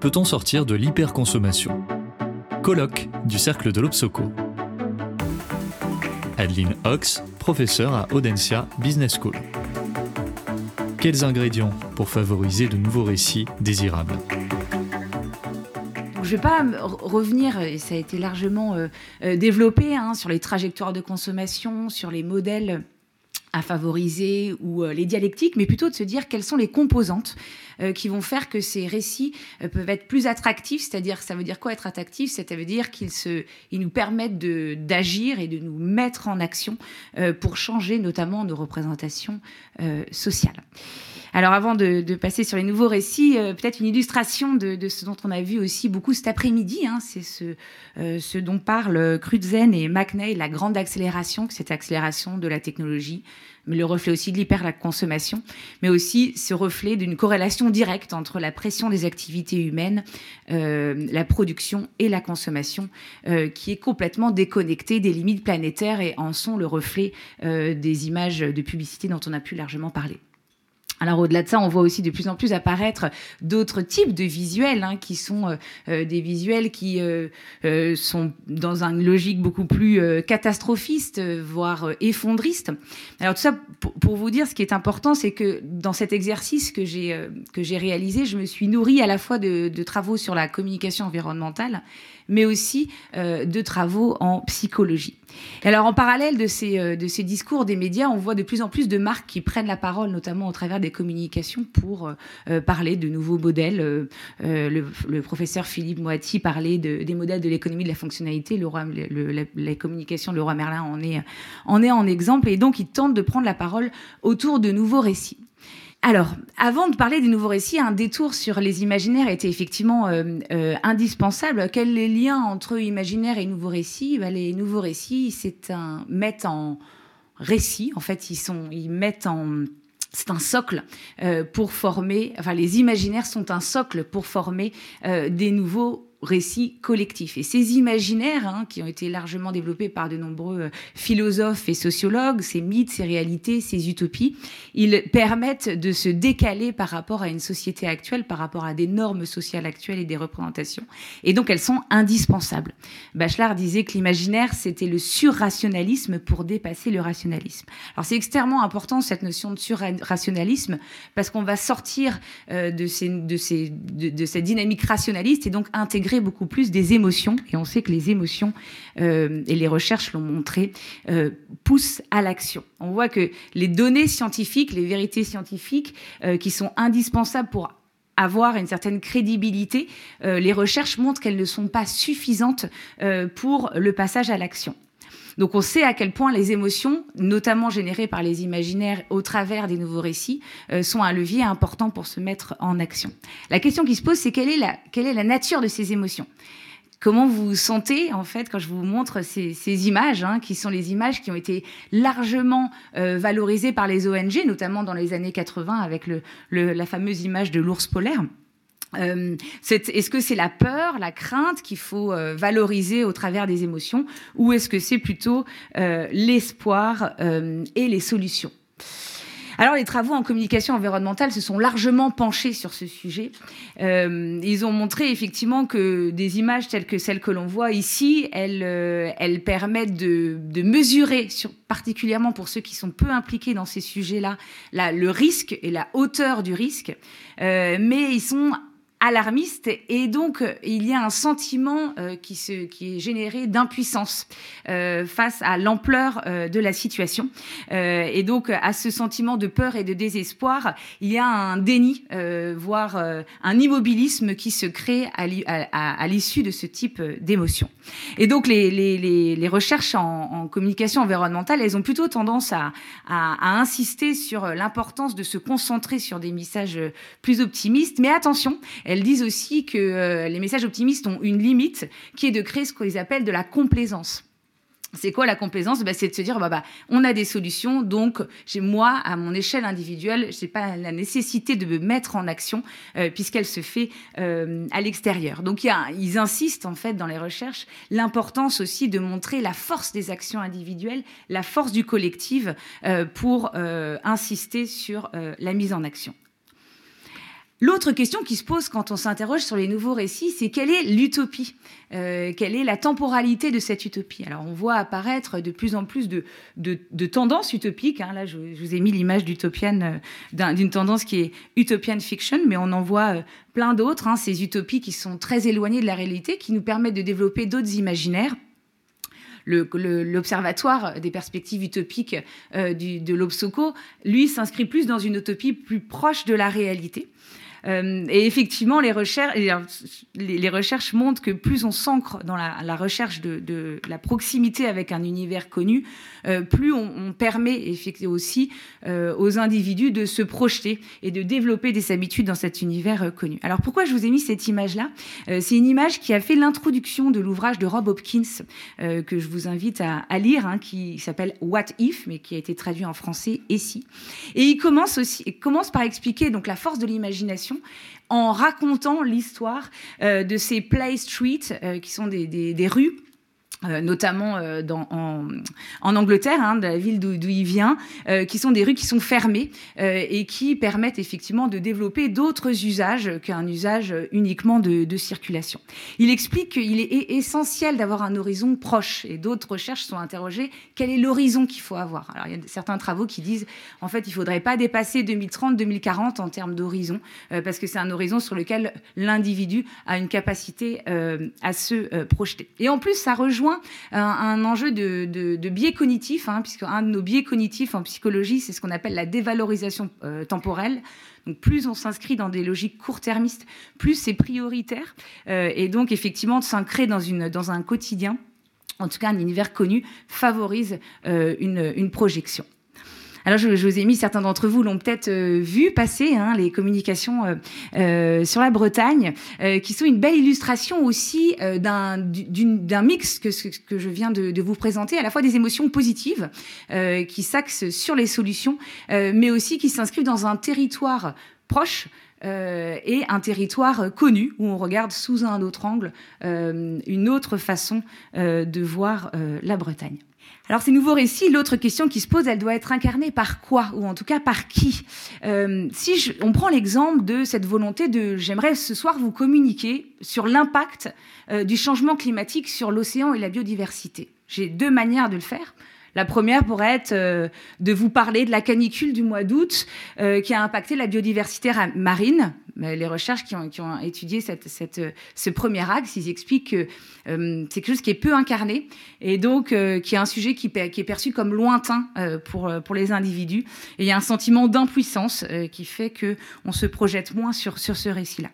peut-on sortir de l'hyperconsommation? Colloque du Cercle de l'Obsoco. Adeline Ox, professeure à Audencia Business School. Quels ingrédients pour favoriser de nouveaux récits désirables? Je ne vais pas revenir, et ça a été largement euh, euh, développé, hein, sur les trajectoires de consommation, sur les modèles à favoriser ou euh, les dialectiques, mais plutôt de se dire quelles sont les composantes euh, qui vont faire que ces récits euh, peuvent être plus attractifs. C'est-à-dire, ça veut dire quoi être attractif? Ça veut dire qu'ils ils nous permettent d'agir et de nous mettre en action pour changer notamment nos représentations sociales. Alors avant de, passer sur les nouveaux récits, peut-être une illustration de, ce dont on a vu aussi beaucoup cet après-midi. Hein. c'est ce, ce, dont parlent Crutzen et McNay, la grande accélération, cette accélération de la technologie, le reflet aussi de l'hyper-consommation, mais aussi ce reflet d'une corrélation directe entre la pression des activités humaines, euh, la production et la consommation, euh, qui est complètement déconnectée des limites planétaires et en sont le reflet euh, des images de publicité dont on a pu largement parler. Alors au-delà de ça, on voit aussi de plus en plus apparaître d'autres types de visuels hein, qui sont euh, euh, des visuels qui euh, sont dans une logique beaucoup plus catastrophiste, voire effondriste. Alors tout ça pour, vous dire, ce qui est important, c'est que dans cet exercice que j'ai que j'ai réalisé, je me suis nourrie à la fois de, de travaux sur la communication environnementale mais aussi euh, de travaux en psychologie. Alors en parallèle de ces, euh, de ces discours des médias, on voit de plus en plus de marques qui prennent la parole, notamment au travers des communications, pour euh, parler de nouveaux modèles. Le, professeur Philippe Moati parlait de, des modèles de l'économie de la fonctionnalité. La, communication, le roi Merlin en est, en est en exemple. Et donc il tente de prendre la parole autour de nouveaux récits. Alors, avant de parler des nouveaux récits, un détour sur les imaginaires était effectivement euh, euh, indispensable. Quel est le lien entre imaginaire et nouveaux récits? Bah, Les nouveaux récits, c'est un mettent en récit. En fait, ils mettent en c'est un socle euh, pour former, enfin les imaginaires sont un socle pour former des nouveaux récits collectifs. Et ces imaginaires, hein, qui ont été largement développés par de nombreux euh, philosophes et sociologues, ces mythes, ces réalités, ces utopies, ils permettent de se décaler par rapport à une société actuelle, par rapport à des normes sociales actuelles et des représentations. Et donc elles sont indispensables. Bachelard disait que l'imaginaire, c'était le surrationalisme pour dépasser le rationalisme. Alors c'est extrêmement important cette notion de surrationalisme parce qu'on va sortir euh, de cette dynamique rationaliste et donc intégrer beaucoup plus des émotions. Et on sait que les émotions, euh, et les recherches l'ont montré, euh, poussent à l'action. On voit que les données scientifiques, les vérités scientifiques, euh, qui sont indispensables pour avoir une certaine crédibilité, les recherches montrent qu'elles ne sont pas suffisantes pour le passage à l'action. Donc on sait à quel point les émotions, notamment générées par les imaginaires au travers des nouveaux récits, euh, sont un levier important pour se mettre en action. La question qui se pose, c'est quelle est la, nature de ces émotions? Comment vous sentez en fait quand je vous montre ces, images, hein, qui sont les images qui ont été largement euh, valorisées par les ONG, notamment dans les années 80 avec la fameuse image de l'ours polaire? Euh, est-ce que c'est la peur, la crainte qu'il faut euh, valoriser au travers des émotions ou est-ce que c'est plutôt euh, l'espoir et les solutions? Alors, les travaux en communication environnementale se sont largement penchés sur ce sujet. ils ont montré effectivement que des images telles que celles que l'on voit ici, elles, permettent de, mesurer, sur, particulièrement pour ceux qui sont peu impliqués dans ces sujets-là, le risque et la hauteur du risque. mais ils sont alarmiste et donc il y a un sentiment euh, qui, se, qui est généré d'impuissance euh, face à l'ampleur euh, de la situation. Et donc à ce sentiment de peur et de désespoir il y a un déni voire un immobilisme qui se crée à l'issue de ce type d'émotion. Et donc les, les, les, recherches en, communication environnementale elles ont plutôt tendance à, à, insister sur l'importance de se concentrer sur des messages plus optimistes. Mais attention disent aussi que euh, les messages optimistes ont une limite qui est de créer ce qu'ils appellent de la complaisance. C'est quoi la complaisance? Bah, C'est de se dire, bah, bah, on a des solutions, donc moi, à mon échelle individuelle, je n'ai pas la nécessité de me mettre en action euh, puisqu'elle se fait euh, à l'extérieur. Donc ils insistent en fait dans les recherches l'importance aussi de montrer la force des actions individuelles, la force du collectif pour insister sur la mise en action. L'autre question qui se pose quand on s'interroge sur les nouveaux récits, c'est quelle est l'utopie euh, Quelle est la temporalité de cette utopie? Alors, on voit apparaître de plus en plus de, tendances utopiques. Hein. Là, je, vous ai mis l'image euh, d'une tendance qui est utopian fiction, mais on en voit euh, plein d'autres. Hein, ces utopies qui sont très éloignées de la réalité, qui nous permettent de développer d'autres imaginaires l'Observatoire des perspectives utopiques de l'Obsoco, lui, s'inscrit plus dans une utopie plus proche de la réalité. Euh, et effectivement, les recherches, les, recherches montrent que plus on s'ancre dans la, recherche de, la proximité avec un univers connu, euh, plus on, permet effectivement aussi euh, aux individus de se projeter et de développer des habitudes dans cet univers connu. Alors pourquoi je vous ai mis cette image-là? C'est une image qui a fait l'introduction de l'ouvrage de Rob Hopkins que je vous invite à, lire, hein, qui s'appelle What If, mais qui a été traduit en français Et si. Et il commence aussi, commence par expliquer donc la force de l'imagination en racontant l'histoire euh, de ces play streets, euh, qui sont des rues euh, notamment euh, en, en, Angleterre, hein, de la ville d'où il vient, euh, qui sont des rues qui sont fermées et qui permettent effectivement de développer d'autres usages qu'un usage uniquement de, circulation. Il explique qu'il est essentiel d'avoir un horizon proche et d'autres recherches sont interrogées quel est l'horizon qu'il faut avoir? Alors il y a certains travaux qui disent en fait il faudrait pas dépasser 2030-2040 en termes d'horizon parce que c'est un horizon sur lequel l'individu a une capacité à se projeter. Et en plus ça rejoint un, enjeu de, biais cognitif, hein, puisque un de nos biais cognitifs en psychologie, c'est ce qu'on appelle la dévalorisation euh, temporelle. Donc plus on s'inscrit dans des logiques court-termistes, plus c'est prioritaire. Euh, et donc effectivement, de s'ancrer dans, un quotidien, en tout cas un univers connu, favorise euh, une projection. Alors, je, vous ai mis, certains d'entre vous l'ont peut-être euh, vu passer, hein, les communications euh, euh, sur la Bretagne, qui sont une belle illustration aussi d'un mix que, que je viens de, de, vous présenter, à la fois des émotions positives qui s'axent sur les solutions, mais aussi qui s'inscrivent dans un territoire proche, et un territoire connu où on regarde sous un autre angle une autre façon de voir la Bretagne. Alors ces nouveaux récits, l'autre question qui se pose, elle doit être incarnée par quoi Ou en tout cas par qui? Euh, Si on prend l'exemple de cette volonté de j'aimerais ce soir vous communiquer sur l'impact euh, du changement climatique sur l'océan et la biodiversité. J'ai deux manières de le faire. La première pourrait être euh, de vous parler de la canicule du mois d'août euh, qui a impacté la biodiversité marine. Les recherches qui ont, étudié ce premier axe, ils expliquent que euh, c'est quelque chose qui est peu incarné et donc qui est un sujet qui, est perçu comme lointain pour, pour les individus. Et il y a un sentiment d'impuissance qui fait qu'on se projette moins sur, sur ce récit-là.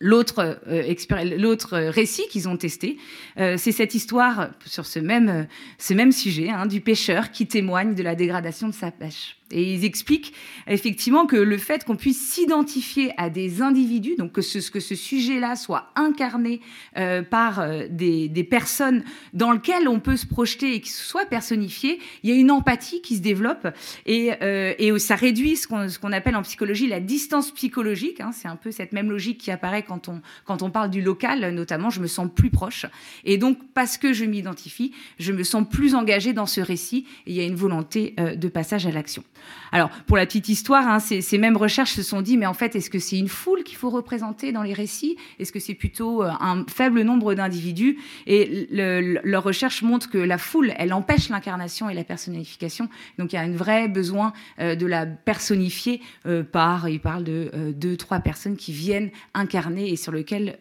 L'autre euh, l'autre récit qu'ils ont testé, euh, c'est cette histoire sur ce même, ce même sujet hein, du pêcheur qui témoigne de la dégradation de sa pêche. Et ils expliquent effectivement que le fait qu'on puisse s'identifier à des individus, donc que ce, que ce sujet-là soit incarné euh, par euh, des, personnes dans lesquelles on peut se projeter et qui soit personnifié, il y a une empathie qui se développe et, euh, ça réduit ce qu'on appelle en psychologie la distance psychologique. Hein, C'est un peu cette même logique qui apparaît quand on, quand on parle du local, notamment, je me sens plus proche. Et donc, parce que je m'identifie, je me sens plus engagé dans ce récit et il y a une volonté de passage à l'action. Alors, pour la petite histoire, hein, ces, mêmes recherches se sont dit, mais en fait, est-ce que c'est une foule qu'il faut représenter dans les récits? Est-ce que c'est plutôt euh, un faible nombre d'individus? Et leur recherche montre que la foule, elle empêche l'incarnation et la personnification. Donc, il y a un vrai besoin euh, de la personnifier euh, par, il parle de deux, trois personnes qui viennent incarner et sur lesquelles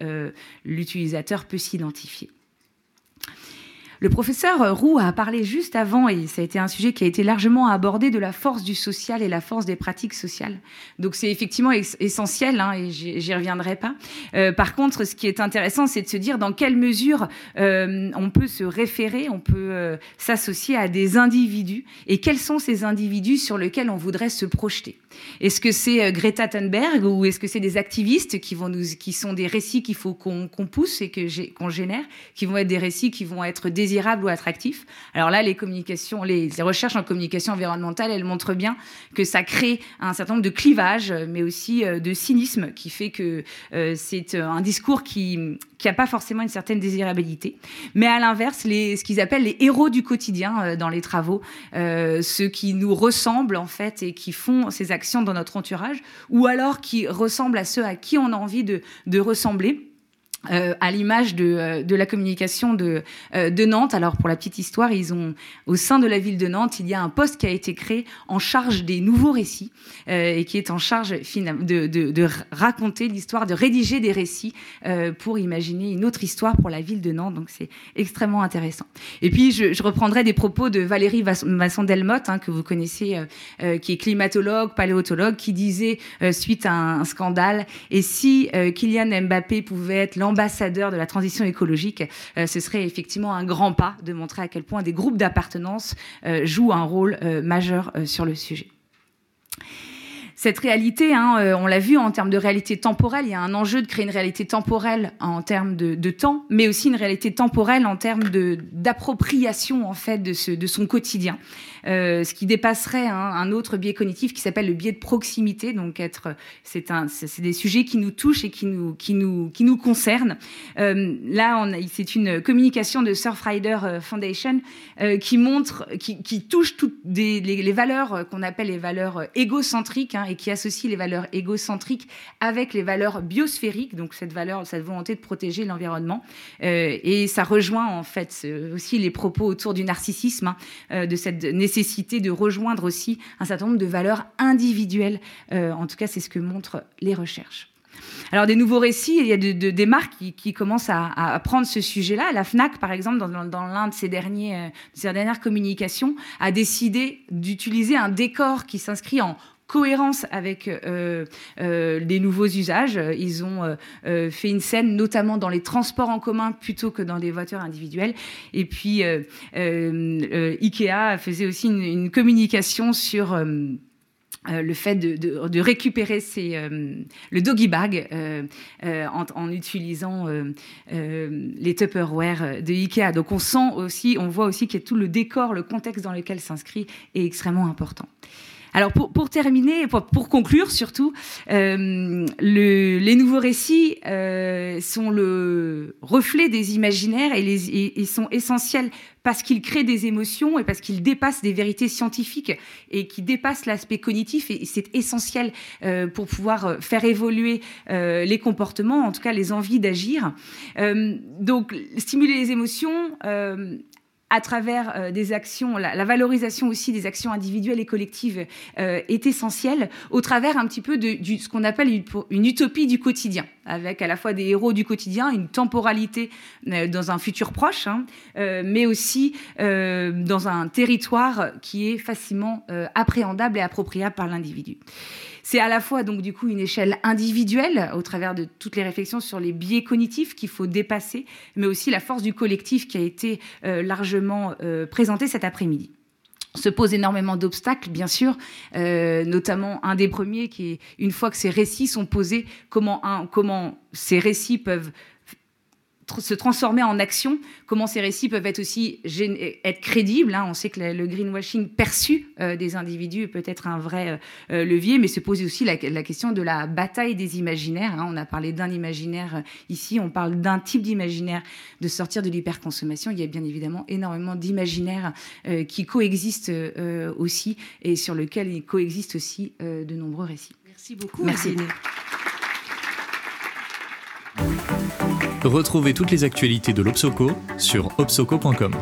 l'utilisateur peut s'identifier. Le professeur Roux a parlé juste avant, et ça a été un sujet qui a été largement abordé, de la force du social et la force des pratiques sociales. Donc c'est effectivement essentiel, hein, et j'y reviendrai pas. Euh, par contre, ce qui est intéressant, c'est de se dire dans quelle mesure euh, on peut se référer, on peut euh, s'associer à des individus, et quels sont ces individus sur lesquels on voudrait se projeter. Est-ce que c'est Greta Thunberg ou est-ce que c'est des activistes qui sont des récits qu'il faut qu'on pousse et qu'on génère, qui vont être des récits qui vont être désirés désirable ou attractif. Alors là, les communications, les, recherches en communication environnementale, elles montrent bien que ça crée un certain nombre de clivages, mais aussi de cynisme, qui fait que c'est un discours qui n'a pas forcément une certaine désirabilité. Mais à l'inverse, ce qu'ils appellent les héros du quotidien dans les travaux, ceux qui nous ressemblent en fait et qui font ces actions dans notre entourage, ou alors qui ressemblent à ceux à qui on a envie de ressembler. Euh, à l'image de, euh, de, la communication de, euh, de, Nantes. Alors pour la petite histoire, ils ont au sein de la ville de Nantes, il y a un poste qui a été créé en charge des nouveaux récits et qui est en charge de, de raconter l'histoire, de rédiger des récits pour imaginer une autre histoire pour la ville de Nantes. Donc c'est extrêmement intéressant. Et puis je, je, reprendrai des propos de Valérie Masson-Delmotte, hein, que vous connaissez, qui est climatologue, paléontologue, qui disait suite à un, scandale, et si Kylian Mbappé pouvait être ambassadeur de la transition écologique, euh, ce serait effectivement un grand pas de montrer à quel point des groupes d'appartenance euh, jouent un rôle euh, majeur sur le sujet cette réalité, hein, on l'a vu en termes de réalité temporelle, il y a un enjeu de créer une réalité temporelle en termes de, temps, mais aussi une réalité temporelle en termes d'appropriation en fait de, son quotidien. Euh, ce qui dépasserait un autre biais cognitif qui s'appelle le biais de proximité. Donc, être, c'est des sujets qui nous touchent et qui nous, qui nous, qui nous concernent. Euh, là, c'est une communication de Surfrider euh, Foundation qui montre, qui, touche toutes les, valeurs qu'on appelle les valeurs égocentriques hein, et qui associe les valeurs égocentriques avec les valeurs biosphériques. Donc, cette valeur, cette volonté de protéger l'environnement. et ça rejoint en fait aussi les propos autour du narcissisme, hein, de cette nécessité de rejoindre aussi un certain nombre de valeurs individuelles. Euh, en tout cas, c'est ce que montrent les recherches. Alors des nouveaux récits, il y a des marques qui, commencent à, prendre ce sujet-là. La Fnac, par exemple, dans, l'un de euh, ses dernières communications, a décidé d'utiliser un décor qui s'inscrit en cohérence avec euh, euh, les nouveaux usages. Ils ont euh, fait une scène, notamment dans les transports en commun plutôt que dans les voitures individuelles. Et puis, Ikea faisait aussi une, communication sur... le fait de, récupérer le doggy bag en, utilisant les Tupperware de Ikea. Donc on sent aussi, on voit aussi que tout le décor, le contexte dans lequel s'inscrit est extrêmement important. Alors pour, terminer, pour, conclure surtout, euh, les nouveaux récits euh, sont le reflet des imaginaires et, les, sont essentiels parce qu'ils créent des émotions et parce qu'ils dépassent des vérités scientifiques et qui dépassent l'aspect cognitif. Et c'est essentiel euh, pour pouvoir faire évoluer les comportements, en tout cas les envies d'agir. donc stimuler les émotions à travers euh, des actions, la, valorisation aussi des actions individuelles et collectives euh, est essentielle, au travers un petit peu de ce qu'on appelle une, utopie du quotidien, avec à la fois des héros du quotidien, une temporalité euh, dans un futur proche, hein, mais aussi dans un territoire qui est facilement appréhendable et appropriable par l'individu. C'est à la fois donc du coup une échelle individuelle au travers de toutes les réflexions sur les biais cognitifs qu'il faut dépasser, mais aussi la force du collectif qui a été euh, largement euh, présentée cet après-midi. Se pose énormément d'obstacles, bien sûr, euh, notamment un des premiers qui est, une fois que ces récits sont posés, comment, un, comment ces récits peuvent se transformer en action, comment ces récits peuvent être aussi être crédibles. Hein. On sait que le greenwashing perçu euh, des individus peut être un vrai euh, euh, levier, mais se pose aussi la, question de la bataille des imaginaires. Hein. On a parlé d'un imaginaire ici, on parle d'un type d'imaginaire de sortir de l'hyperconsommation. Il y a bien évidemment énormément d'imaginaires qui coexistent aussi et sur lesquels il coexiste aussi de nombreux récits. Merci beaucoup. Merci. Retrouvez toutes les actualités de l'Obsoco sur obsoco.com.